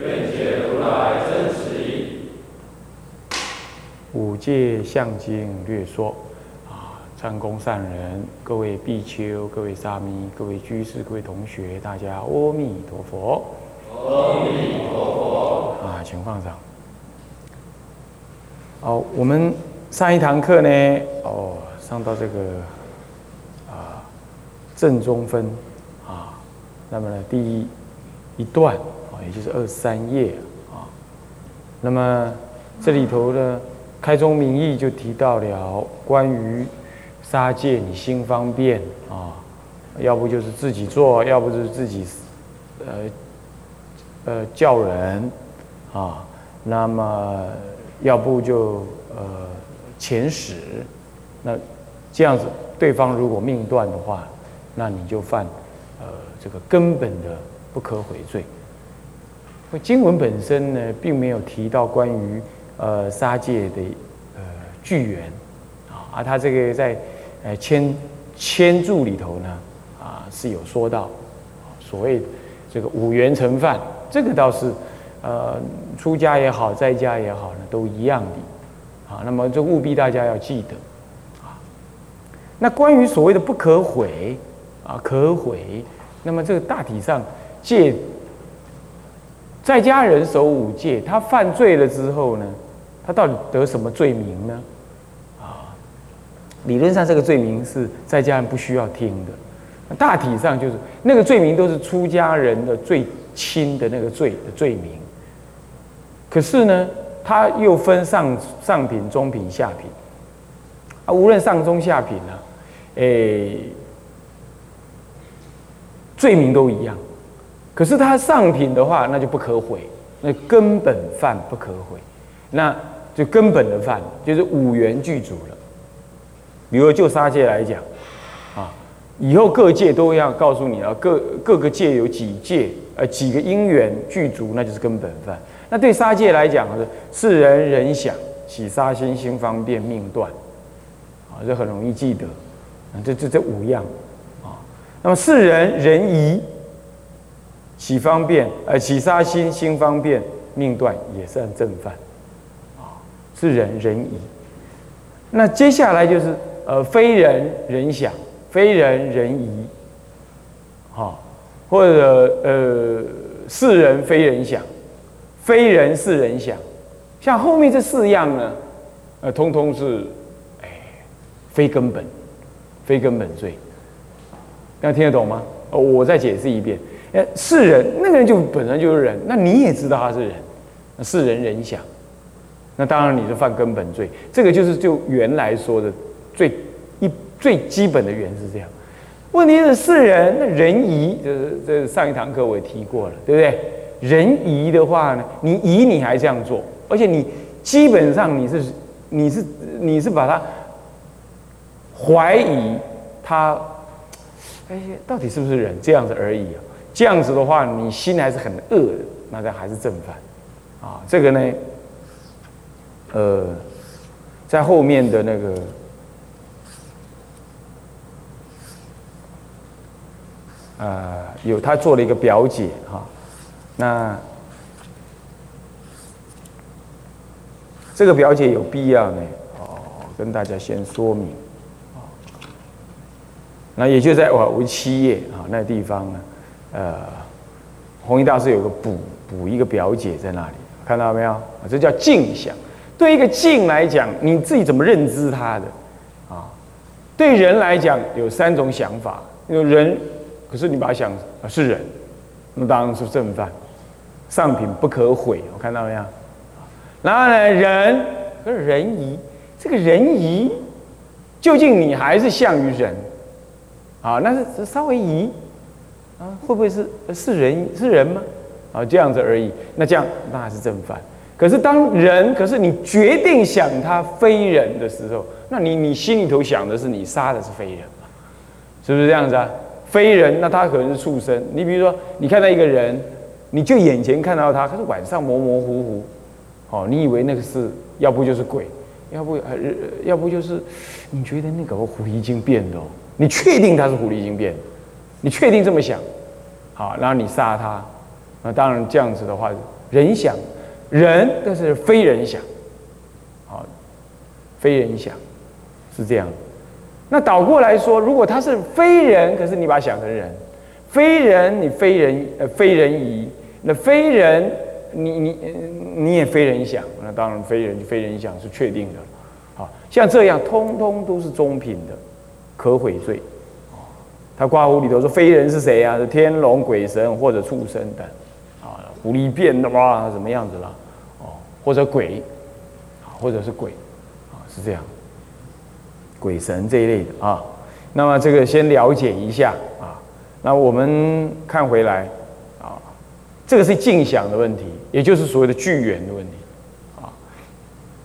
愿解如来真实义。五戒相经略说。啊，参公善人，各位比丘，各位沙弥，各位居士，各位同学，大家阿弥陀佛。阿弥陀佛。啊，请放上。哦，我们上一堂课呢，哦，上到这个啊正中分啊，那么呢第一一段，也就是二三页啊，那么这里头呢，开宗明义就提到了关于杀戒，你心方便啊，要不就是自己做，要不就是自己呃呃叫人啊，那么。要不就呃遣使，那这样子，对方如果命断的话，那你就犯呃这个根本的不可悔罪。经文本身呢，并没有提到关于呃杀戒的呃巨源啊，而他这个在呃千千注里头呢啊是有说到所谓这个五元成犯，这个倒是。呃，出家也好，在家也好呢，都一样的，啊，那么这务必大家要记得，啊，那关于所谓的不可悔，啊，可悔，那么这个大体上戒，在家人守五戒，他犯罪了之后呢，他到底得什么罪名呢？啊，理论上这个罪名是在家人不需要听的，大体上就是那个罪名都是出家人的最轻的那个罪的罪名。可是呢，他又分上上品、中品、下品。啊，无论上中下品呢，诶，罪名都一样。可是它上品的话，那就不可悔，那根本犯不可悔，那就根本的犯就是五元具足了。比如就杀戒来讲，啊，以后各界都要告诉你啊，各各个界有几界，呃，几个因缘具足，那就是根本犯。那对杀戒来讲是世人人想起杀心心方便命断，啊，这很容易记得，啊，这这这五样，啊，那么世人人疑起方便，呃，起杀心心方便命断也算正犯，啊，是人人疑。那接下来就是呃非人人想，非人人疑，哈，或者呃是人非人想。非人是人想，像后面这四样呢，呃，通通是，哎，非根本，非根本罪。大家听得懂吗？我再解释一遍。哎，是人，那个人就本身就是人，那你也知道他是人，是人人想，那当然你就犯根本罪。这个就是就原来说的最一最基本的原是这样。问题是是人，那人疑，就是这上一堂课我也提过了，对不对？人疑的话呢，你疑你还这样做，而且你基本上你是你是你是把他怀疑他，哎，到底是不是人这样子而已啊？这样子的话，你心还是很恶的，那这还是正犯啊。这个呢，呃，在后面的那个呃，有他做了一个表姐哈。那这个表姐有必要呢？哦，跟大家先说明。那也就在我五七页啊那地方呢，呃，弘一大师有个补补一个表姐在那里，看到没有？啊，这叫镜想。对一个镜来讲，你自己怎么认知它的？啊，对人来讲有三种想法。有人，可是你把它想啊是人，那当然是正犯。上品不可毁，我看到没有？然后呢，人是人疑，这个人疑，究竟你还是像于人？啊，那是稍微疑啊，会不会是是人是人吗？啊，这样子而已。那这样那还是正犯。可是当人，可是你决定想他非人的时候，那你你心里头想的是你杀的是非人嘛？是不是这样子啊？非人，那他可能是畜生。你比如说，你看到一个人，你就眼前看到他，可是晚上模模糊糊，哦，你以为那个是，要不就是鬼，要不呃，要不就是你觉得那个狐狸精变的，你确定他是狐狸精变？你确定这么想？好，然后你杀他，那当然这样子的话，人想人，但是非人想，好，非人想是这样。那倒过来说，如果他是非人，可是你把他想成人，非人你非人呃非人疑，那非人你你你也非人想，那当然非人非人想是确定的。好，像这样通通都是中品的，可悔罪。他刮胡里头说非人是谁啊？是天龙鬼神或者畜生等，啊，狐狸变的哇，什么样子了？哦，或者鬼，或者是鬼，啊，是这样。鬼神这一类的啊，那么这个先了解一下啊。那我们看回来啊，这个是镜想的问题，也就是所谓的聚缘的问题啊。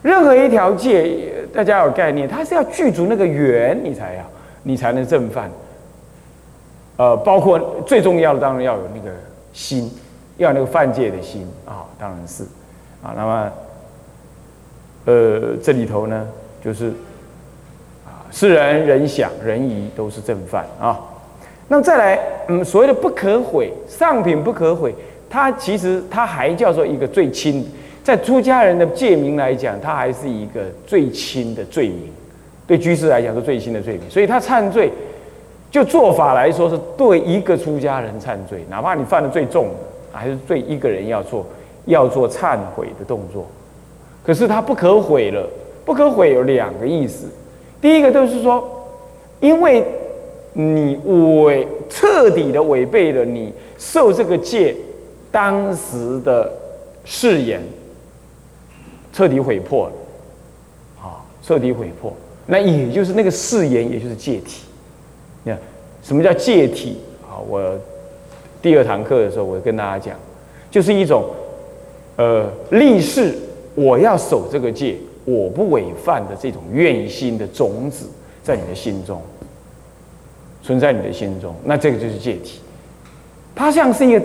任何一条界，大家有概念，它是要具足那个缘，你才要，你才能正犯。呃，包括最重要的，当然要有那个心，要有那个犯戒的心啊，当然是啊。那么，呃，这里头呢，就是。啊是人人想人疑都是正犯啊，那么再来，嗯，所谓的不可毁上品不可毁，它其实它还叫做一个最轻，在出家人的戒名来讲，它还是一个最轻的罪名，对居士来讲是最轻的罪名，所以他忏罪，就做法来说是对一个出家人忏罪，哪怕你犯的最重的，还是对一个人要做要做忏悔的动作，可是他不可悔了，不可悔有两个意思。第一个就是说，因为你违彻底的违背了你受这个戒当时的誓言，彻底毁破了，啊，彻底毁破，那也就是那个誓言，也就是戒体。你看，什么叫戒体？啊，我第二堂课的时候，我跟大家讲，就是一种呃立誓，我要守这个戒。我不违犯的这种愿心的种子，在你的心中存在，你的心中，那这个就是戒体。它像是一个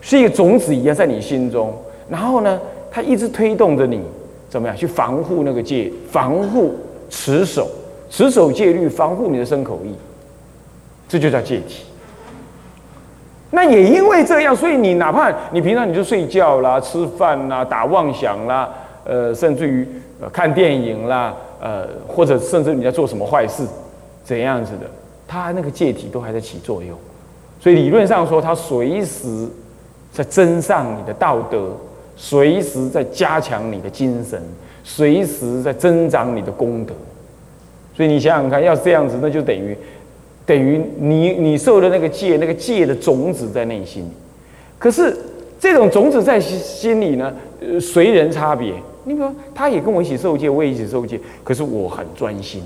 是一个种子一样在你心中，然后呢，它一直推动着你怎么样去防护那个戒，防护持守，持守戒律，防护你的身口意，这就叫戒体。那也因为这样，所以你哪怕你平常你就睡觉啦、吃饭啦、打妄想啦，呃，甚至于。呃，看电影啦，呃，或者甚至你在做什么坏事，怎样子的，它那个戒体都还在起作用，所以理论上说，它随时在增上你的道德，随时在加强你的精神，随时在增长你的功德。所以你想想看，要是这样子，那就等于等于你你受的那个戒，那个戒的种子在内心。可是这种种子在心里呢，呃，随人差别。你比如，他也跟我一起受戒，我也一起受戒，可是我很专心，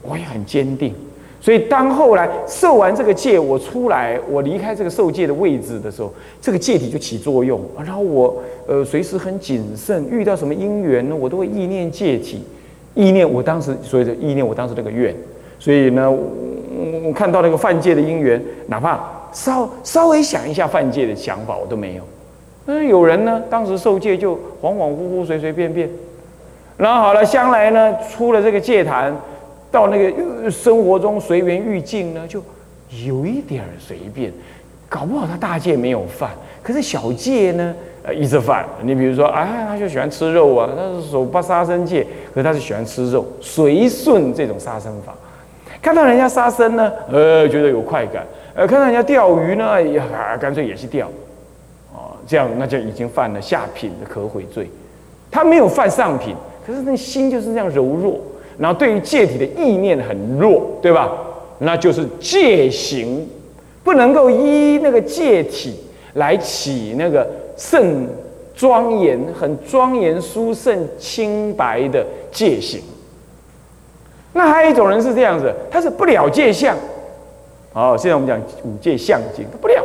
我也很坚定。所以当后来受完这个戒，我出来，我离开这个受戒的位置的时候，这个戒体就起作用。然后我呃随时很谨慎，遇到什么因缘呢，我都会意念戒体，意念我当时所以的意念我当时那个愿。所以呢，我我看到那个犯戒的因缘，哪怕稍稍微想一下犯戒的想法，我都没有。那有人呢，当时受戒就恍恍惚惚、随随便便，然后好了，将来呢出了这个戒坛，到那个生活中随缘欲境呢，就有一点随便，搞不好他大戒没有犯，可是小戒呢，呃，一直犯。你比如说，哎，他就喜欢吃肉啊，他是守不杀生戒，可是他是喜欢吃肉，随顺这种杀生法。看到人家杀生呢，呃，觉得有快感；呃，看到人家钓鱼呢，也干脆也去钓。哦这样那就已经犯了下品的可悔罪，他没有犯上品，可是那心就是这样柔弱，然后对于戒体的意念很弱，对吧？那就是戒行不能够依那个戒体来起那个圣庄严、很庄严、殊胜、清白的戒行。那还有一种人是这样子，他是不了界相。哦，现在我们讲五戒相境，他不了。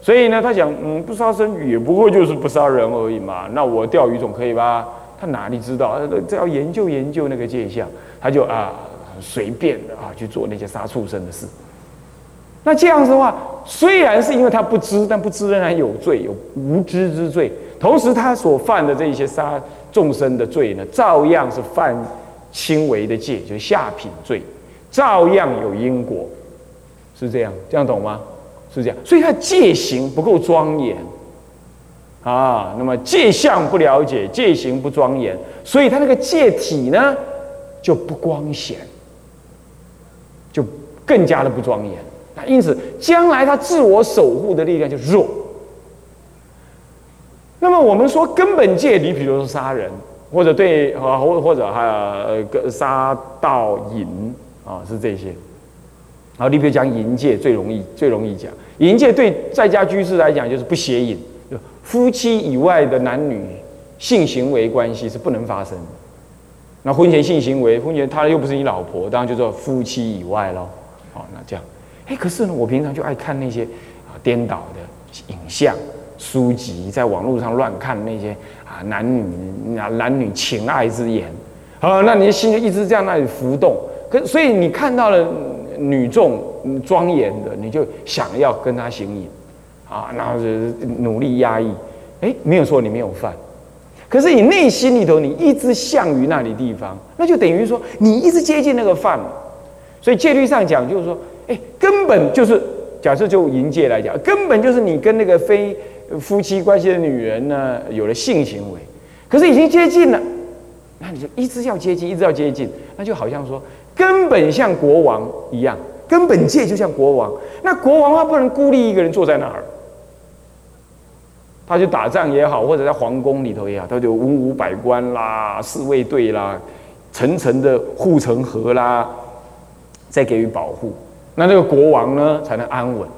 所以呢，他想，嗯，不杀生也不过就是不杀人而已嘛。那我钓鱼总可以吧？他哪里知道？这要研究研究那个界相，他就啊随便的啊去做那些杀畜生的事。那这样子的话，虽然是因为他不知，但不知仍然有罪，有无知之罪。同时，他所犯的这些杀众生的罪呢，照样是犯轻微的戒，就是下品罪，照样有因果，是这样，这样懂吗？是这样，所以他戒行不够庄严啊。那么戒相不了解，戒行不庄严，所以他那个戒体呢就不光显，就更加的不庄严。那因此，将来他自我守护的力量就弱。那么我们说根本戒，你比如说杀人，或者对啊，或或者还有杀盗淫啊，是这些。好，你比如讲淫戒最容易最容易讲，淫戒对在家居士来讲就是不邪淫，夫妻以外的男女性行为关系是不能发生。那婚前性行为，婚前他又不是你老婆，当然就做夫妻以外喽。好，那这样，哎，可是呢，我平常就爱看那些啊颠倒的影像、书籍，在网络上乱看那些啊男女男男女情爱之言，啊，那你的心就一直在那里浮动。可所以你看到了。女众庄严的，你就想要跟他行淫，啊，然后就努力压抑，哎，没有说你没有犯，可是你内心里头你一直向于那里地方，那就等于说你一直接近那个犯，所以戒律上讲就是说，哎，根本就是假设就淫戒来讲，根本就是你跟那个非夫妻关系的女人呢有了性行为，可是已经接近了，那你就一直要接近，一直要接近，那就好像说。根本像国王一样，根本界就像国王。那国王他不能孤立一个人坐在那儿，他去打仗也好，或者在皇宫里头也好，他就文武百官啦、侍卫队啦、层层的护城河啦，再给予保护。那这个国王呢，才能安稳。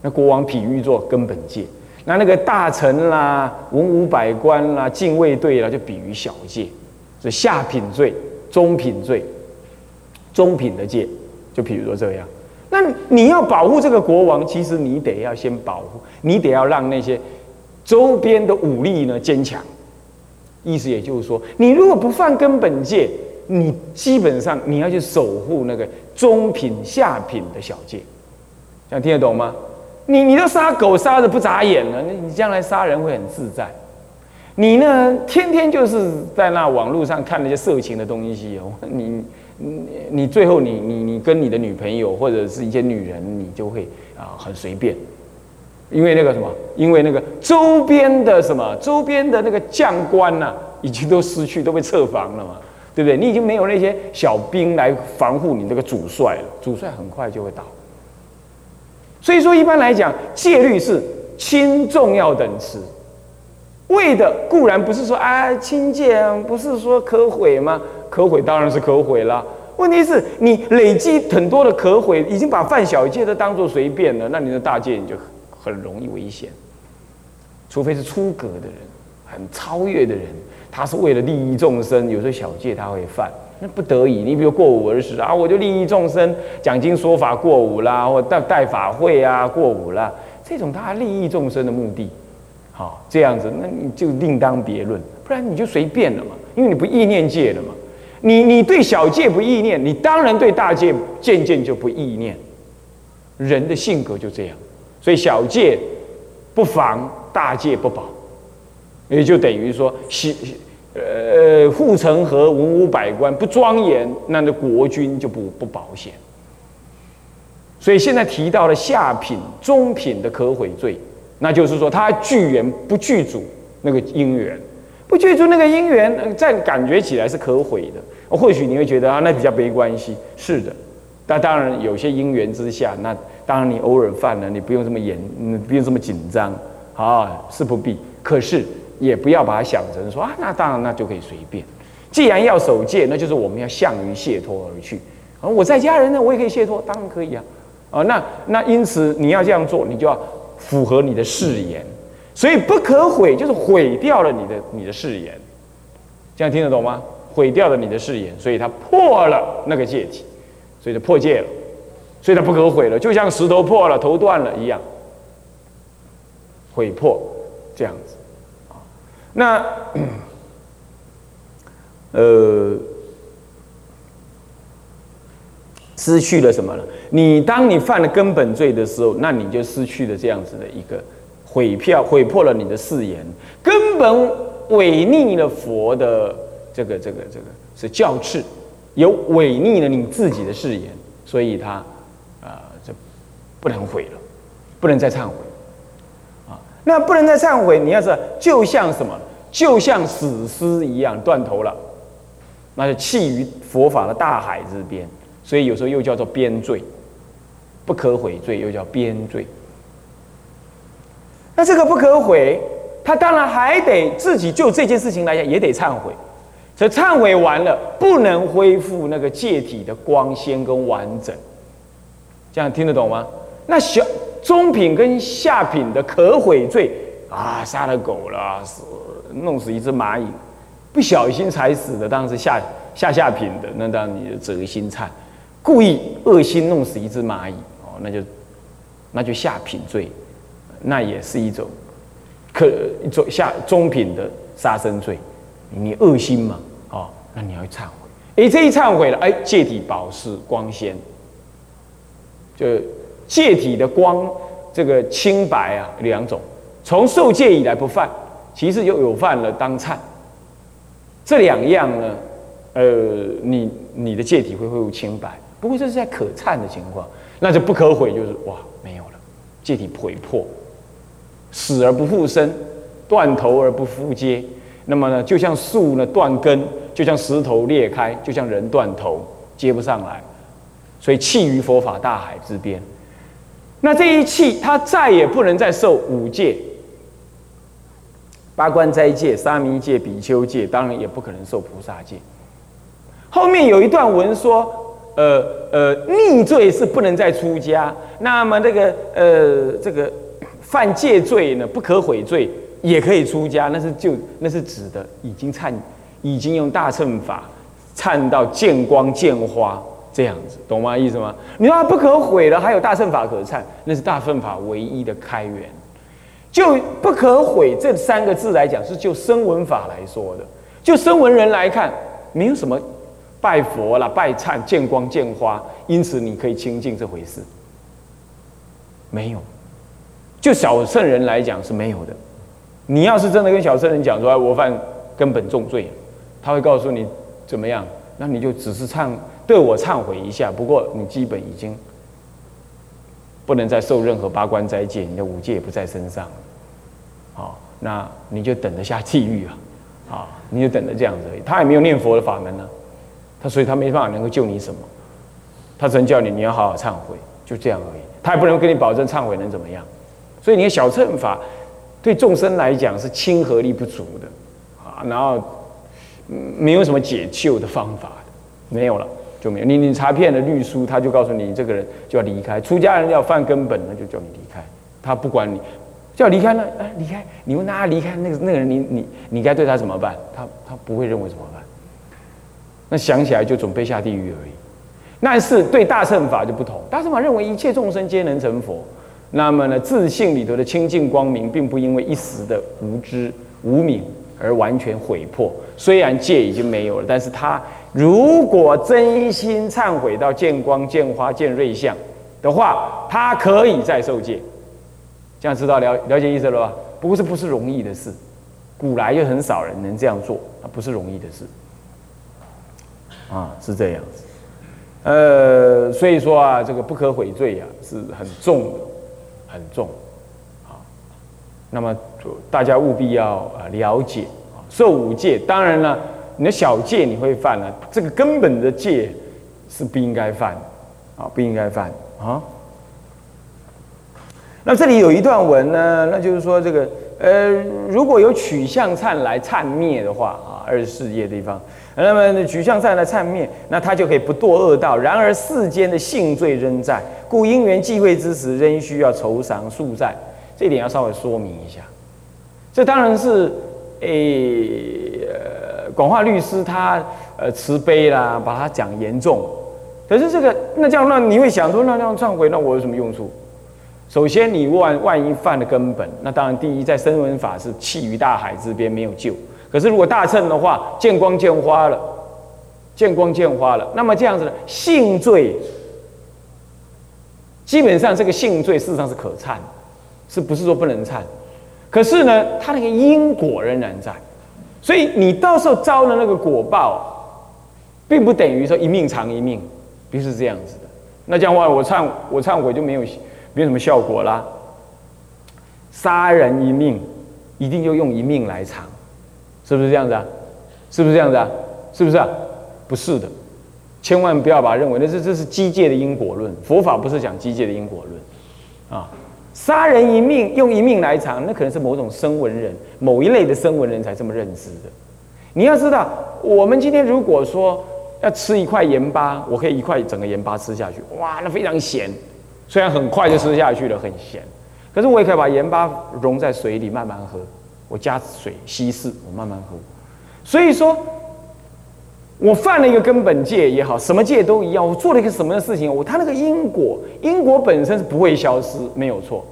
那国王比喻做根本界，那那个大臣啦、文武百官啦、禁卫队啦，就比喻小界，是下品罪、中品罪。中品的戒，就比如说这样，那你要保护这个国王，其实你得要先保护，你得要让那些周边的武力呢坚强。意思也就是说，你如果不犯根本戒，你基本上你要去守护那个中品、下品的小戒，这样听得懂吗？你你都杀狗杀的不眨眼了，那你将来杀人会很自在。你呢，天天就是在那网络上看那些色情的东西哦，你。你你最后你你你跟你的女朋友或者是一些女人，你就会啊很随便，因为那个什么，因为那个周边的什么周边的那个将官呐，已经都失去，都被撤防了嘛，对不对？你已经没有那些小兵来防护你这个主帅了，主帅很快就会倒。所以说，一般来讲，戒律是轻重要等词，为的固然不是说啊轻戒，不是说可毁吗？可毁当然是可毁了，问题是你累积很多的可毁，已经把犯小戒都当做随便了，那你的大戒你就很容易危险。除非是出格的人，很超越的人，他是为了利益众生，有时候小戒他会犯，那不得已。你比如过午而食啊，我就利益众生，讲经说法过午啦，或带带法会啊过午啦，这种他利益众生的目的，好这样子，那你就另当别论，不然你就随便了嘛，因为你不意念戒了嘛。你你对小戒不意念，你当然对大戒渐渐就不意念。人的性格就这样，所以小戒不防，大戒不保，也就等于说，西呃护城河文武百官不庄严，那那国君就不不保险。所以现在提到了下品、中品的可毁罪，那就是说他具缘不具足那个因缘。不去除那个因缘，在感觉起来是可毁的。或许你会觉得啊，那比较没关系。是的，但当然有些因缘之下，那当然你偶尔犯了，你不用这么严，不用这么紧张啊，是不必。可是也不要把它想成说啊，那当然那就可以随便。既然要守戒，那就是我们要向于解脱而去。而我在家人呢，我也可以解脱，当然可以啊。啊，那那因此你要这样做，你就要符合你的誓言。所以不可毁，就是毁掉了你的你的誓言，这样听得懂吗？毁掉了你的誓言，所以它破了那个戒体，所以就破戒了，所以它不可毁了，就像石头破了头断了一样。毁破这样子。那呃，失去了什么呢？你当你犯了根本罪的时候，那你就失去了这样子的一个毁票，毁破了你的誓言，根本违逆了佛的这个这个这个是教敕，有违逆了你自己的誓言，所以他啊，这不能毁了，不能再忏悔啊。那不能再忏悔，你要是就像什么，就像死尸一样断头了，那就弃于佛法的大海之边，所以有时候又叫做边罪。不可悔罪又叫边罪，那这个不可悔，他当然还得自己就这件事情来讲也得忏悔，这忏悔完了不能恢复那个戒体的光鲜跟完整，这样听得懂吗？那小中品跟下品的可悔罪啊，杀了狗了，死弄死一只蚂蚁，不小心踩死的，当时下下下品的，那当你的责心忏。故意恶心弄死一只蚂蚁哦，那就那就下品罪，那也是一种可一种下中品的杀生罪。你恶心嘛，哦，那你要忏悔。哎，这一忏悔了，哎，戒体保持光鲜，就戒体的光这个清白啊，两种。从受戒以来不犯，其实又有犯了当忏。这两样呢，呃，你你的戒体会恢复清白。不过这是在可忏的情况，那就不可悔，就是哇没有了，戒体毁破，死而不复生，断头而不复接。那么呢，就像树呢断根，就像石头裂开，就像人断头接不上来，所以弃于佛法大海之边。那这一弃，他再也不能再受五戒、八关斋戒、沙弥戒、比丘戒，当然也不可能受菩萨戒。后面有一段文说。呃呃，逆罪是不能再出家。那么这个呃这个犯戒罪呢，不可悔罪也可以出家。那是就那是指的已经忏，已经用大乘法忏到见光见花这样子，懂吗？意思吗？你说不可悔了，还有大乘法可忏，那是大乘法唯一的开源。就不可悔这三个字来讲，是就声闻法来说的。就声闻人来看，没有什么。拜佛了，拜忏，见光见花，因此你可以清净这回事，没有。就小圣人来讲是没有的。你要是真的跟小圣人讲说，我犯根本重罪，他会告诉你怎么样？那你就只是忏对我忏悔一下。不过你基本已经不能再受任何八关斋戒，你的五戒也不在身上。好，那你就等着下地狱啊！啊，你就等着这样子而已。他也没有念佛的法门呢。他所以，他没办法能够救你什么，他只能叫你你要好好忏悔，就这样而已。他也不能跟你保证忏悔能怎么样。所以，你看小乘法对众生来讲是亲和力不足的啊，然后没有什么解救的方法，没有了就没有。你你查遍了律书，他就告诉你这个人就要离开。出家人要犯根本，那就叫你离开。他不管你，叫离开了，哎，离开。你问他离开那个那个人，你你你该对他怎么办？他他不会认为怎么办。那想起来就准备下地狱而已。但是对大乘法就不同，大乘法认为一切众生皆能成佛。那么呢，自信里头的清净光明，并不因为一时的无知无明而完全毁破。虽然戒已经没有了，但是他如果真心忏悔到见光见花见瑞相的话，他可以再受戒。这样知道了了解意思了吧？不过这不是容易的事，古来就很少人能这样做，啊，不是容易的事。啊，是这样子，呃，所以说啊，这个不可悔罪呀，是很重的，很重，啊，那么大家务必要啊了解啊，受五戒，当然了，你的小戒你会犯了，这个根本的戒是不应该犯，啊，不应该犯啊。那这里有一段文呢，那就是说这个，呃，如果有取向忏来忏灭的话啊，二十四页地方。那么取向善来忏灭，那他就可以不堕恶道。然而世间的性罪仍在，故因缘际会之时，仍需要酬偿宿债。这一点要稍微说明一下。这当然是诶，广化律师他呃慈悲啦，把他讲严重。可是这个那这样，那你会想说，那这样忏悔，那我有什么用处？首先你万万一犯了根本，那当然第一在声闻法是弃于大海之边没有救。可是如果大乘的话，见光见花了，见光见花了，那么这样子呢，性罪基本上这个性罪事实上是可忏，是不是说不能忏？可是呢，它那个因果仍然在，所以你到时候遭的那个果报，并不等于说一命偿一命，不是这样子的。那这样的话，我忏我忏悔就没有没有什么效果啦。杀人一命，一定就用一命来偿，是不是这样子啊？是不是这样子啊？是不是啊？不是的，千万不要把认为那这这是机械的因果论。佛法不是讲机械的因果论啊。杀人一命，用一命来偿，那可能是某种声闻人，某一类的声闻人才这么认知的。你要知道，我们今天如果说要吃一块盐巴，我可以一块整个盐巴吃下去，哇，那非常咸。虽然很快就吃下去了，很咸，可是我也可以把盐巴溶在水里慢慢喝，我加水稀释，我慢慢喝。所以说，我犯了一个根本戒也好，什么戒都一样，我做了一个什么样的事情，我他那个因果，因果本身是不会消失，没有错。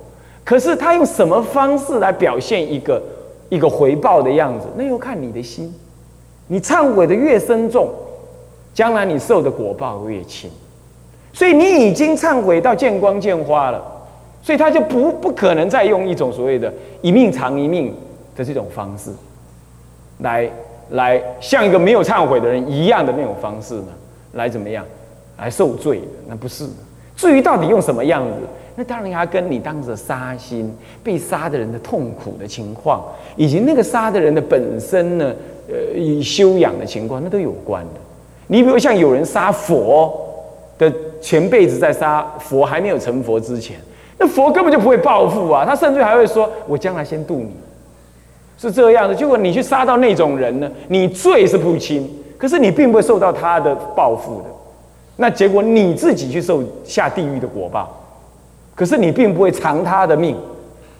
可是他用什么方式来表现一个一个回报的样子，那要看你的心。你忏悔的越深重，将来你受的果报越轻。所以你已经忏悔到见光见花了，所以他就不不可能再用一种所谓的一命偿一命的这种方式，来来像一个没有忏悔的人一样的那种方式呢，来怎么样，来受罪的？那不是。至于到底用什么样子，那当然要跟你当时杀心被杀的人的痛苦的情况，以及那个杀的人的本身呢，呃，以修养的情况，那都有关的。你比如像有人杀佛。的前辈子在杀佛还没有成佛之前，那佛根本就不会报复啊，他甚至还会说：“我将来先渡你。”是这样的。结果你去杀到那种人呢，你罪是不轻，可是你并不会受到他的报复的。那结果你自己去受下地狱的果报，可是你并不会偿他的命。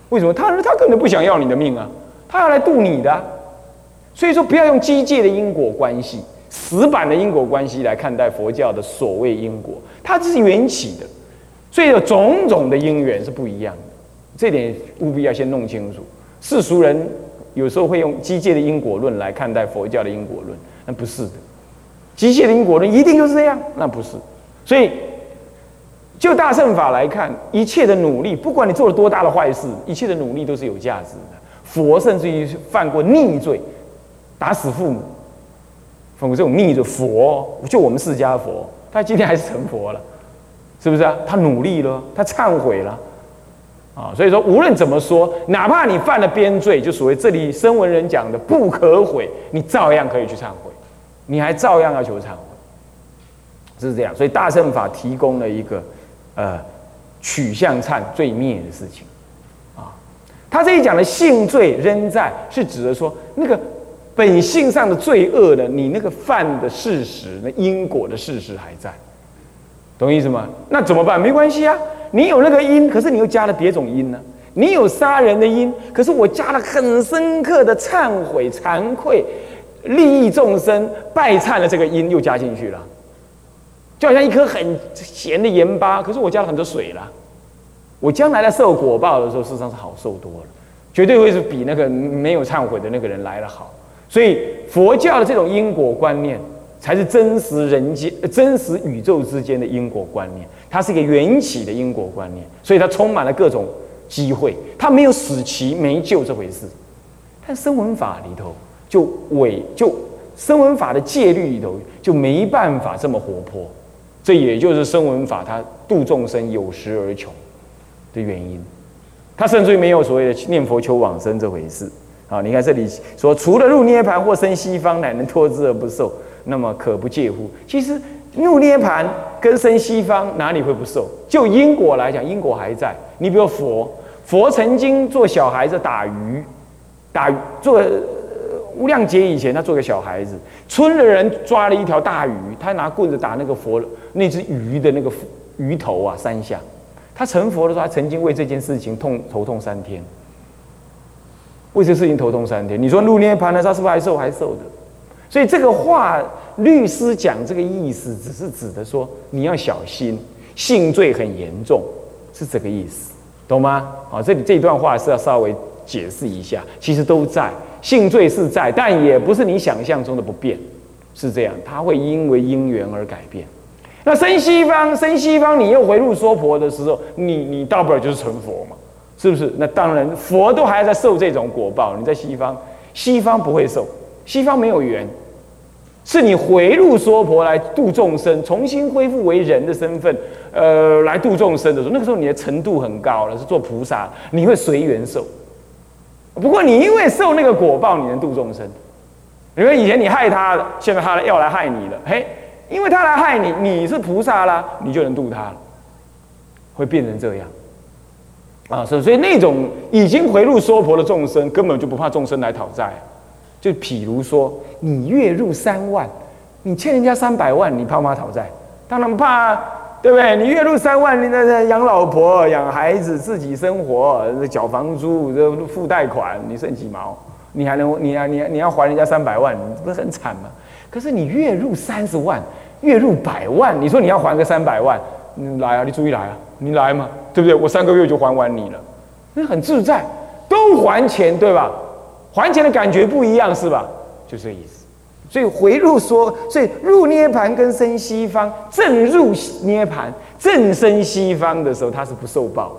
为什么？他他根本不想要你的命啊，他要来渡你的。所以说，不要用机械的因果关系。死板的因果关系来看待佛教的所谓因果，它是缘起的，所以有种种的因缘是不一样的，这点务必要先弄清楚。世俗人有时候会用机械的因果论来看待佛教的因果论，那不是的。机械的因果论一定就是这样，那不是。所以就大乘法来看，一切的努力，不管你做了多大的坏事，一切的努力都是有价值的。佛甚至于犯过逆罪，打死父母。仿佛这种逆着佛，就我们释迦佛，他今天还是成佛了，是不是啊？他努力了，他忏悔了，啊，所以说无论怎么说，哪怕你犯了边罪，就所谓这里声闻人讲的不可悔，你照样可以去忏悔，你还照样要求忏悔，是这样。所以大乘法提供了一个呃取向忏罪灭的事情，啊，他这里讲的性罪仍在，是指的说那个。本性上的罪恶呢？你那个犯的事实，那因果的事实还在，懂意思吗？那怎么办？没关系啊，你有那个因，可是你又加了别种因呢？你有杀人的因，可是我加了很深刻的忏悔、惭愧、利益众生、拜忏的这个因又加进去了，就好像一颗很咸的盐巴，可是我加了很多水了，我将来在受果报的时候，事实上是好受多了，绝对会是比那个没有忏悔的那个人来的好。所以佛教的这种因果观念，才是真实人间、真实宇宙之间的因果观念。它是一个缘起的因果观念，所以它充满了各种机会。它没有死期没救这回事。但声闻法里头就伪就声闻法的戒律里头就没办法这么活泼。这也就是声闻法它度众生有时而穷的原因。它甚至于没有所谓的念佛求往生这回事。好，你看这里说，除了入涅盘或生西方，乃能脱之而不受，那么可不介乎？其实入涅盘跟生西方哪里会不受？就因果来讲，因果还在。你比如佛，佛曾经做小孩子打鱼，打做无量劫以前，他做个小孩子，村的人抓了一条大鱼，他拿棍子打那个佛那只鱼的那个鱼头啊三下。他成佛的时候，他曾经为这件事情痛头痛三天。为这事情头痛三天，你说入涅盘了，他是不是还受还受的？所以这个话，律师讲这个意思，只是指的说你要小心，性罪很严重，是这个意思。懂吗？好，这里这段话是要稍微解释一下，其实都在性罪是在，但也不是你想象中的不变，是这样，它会因为因缘而改变。那生西方，生西方，你又回入娑婆的时候，你你大不了就是成佛嘛，是不是？那当然，佛都还在受这种果报，你在西方，西方不会受，西方没有缘。是你回入娑婆来度众生，重新恢复为人的身份，呃，来度众生的时候，那个时候你的程度很高了，是做菩萨，你会随缘受。不过你因为受那个果报，你能度众生。因为以前你害他，现在他要来害你了，嘿，因为他来害你，你是菩萨啦，你就能度他了，会变成这样。啊，所以所以那种已经回入娑婆的众生，根本就不怕众生来讨债。就譬如说，你月入三万，你欠人家三百万，你怕不怕讨债？当然怕，啊对不对？你月入三万，你那那养老婆、养孩子、自己生活、缴房租、这付贷款，你剩几毛？你还能你啊你你要还人家三百万，你不是很惨吗？可是你月入三十万，月入百万，你说你要还个三百万，你来啊，你注意来啊，你来嘛，对不对？我三个月就还完你了，那很自在，都还钱，对吧？还钱的感觉不一样是吧？就这意思。所以回入说，所以入涅盘跟生西方，正入涅盘，正生西方的时候，他是不受报。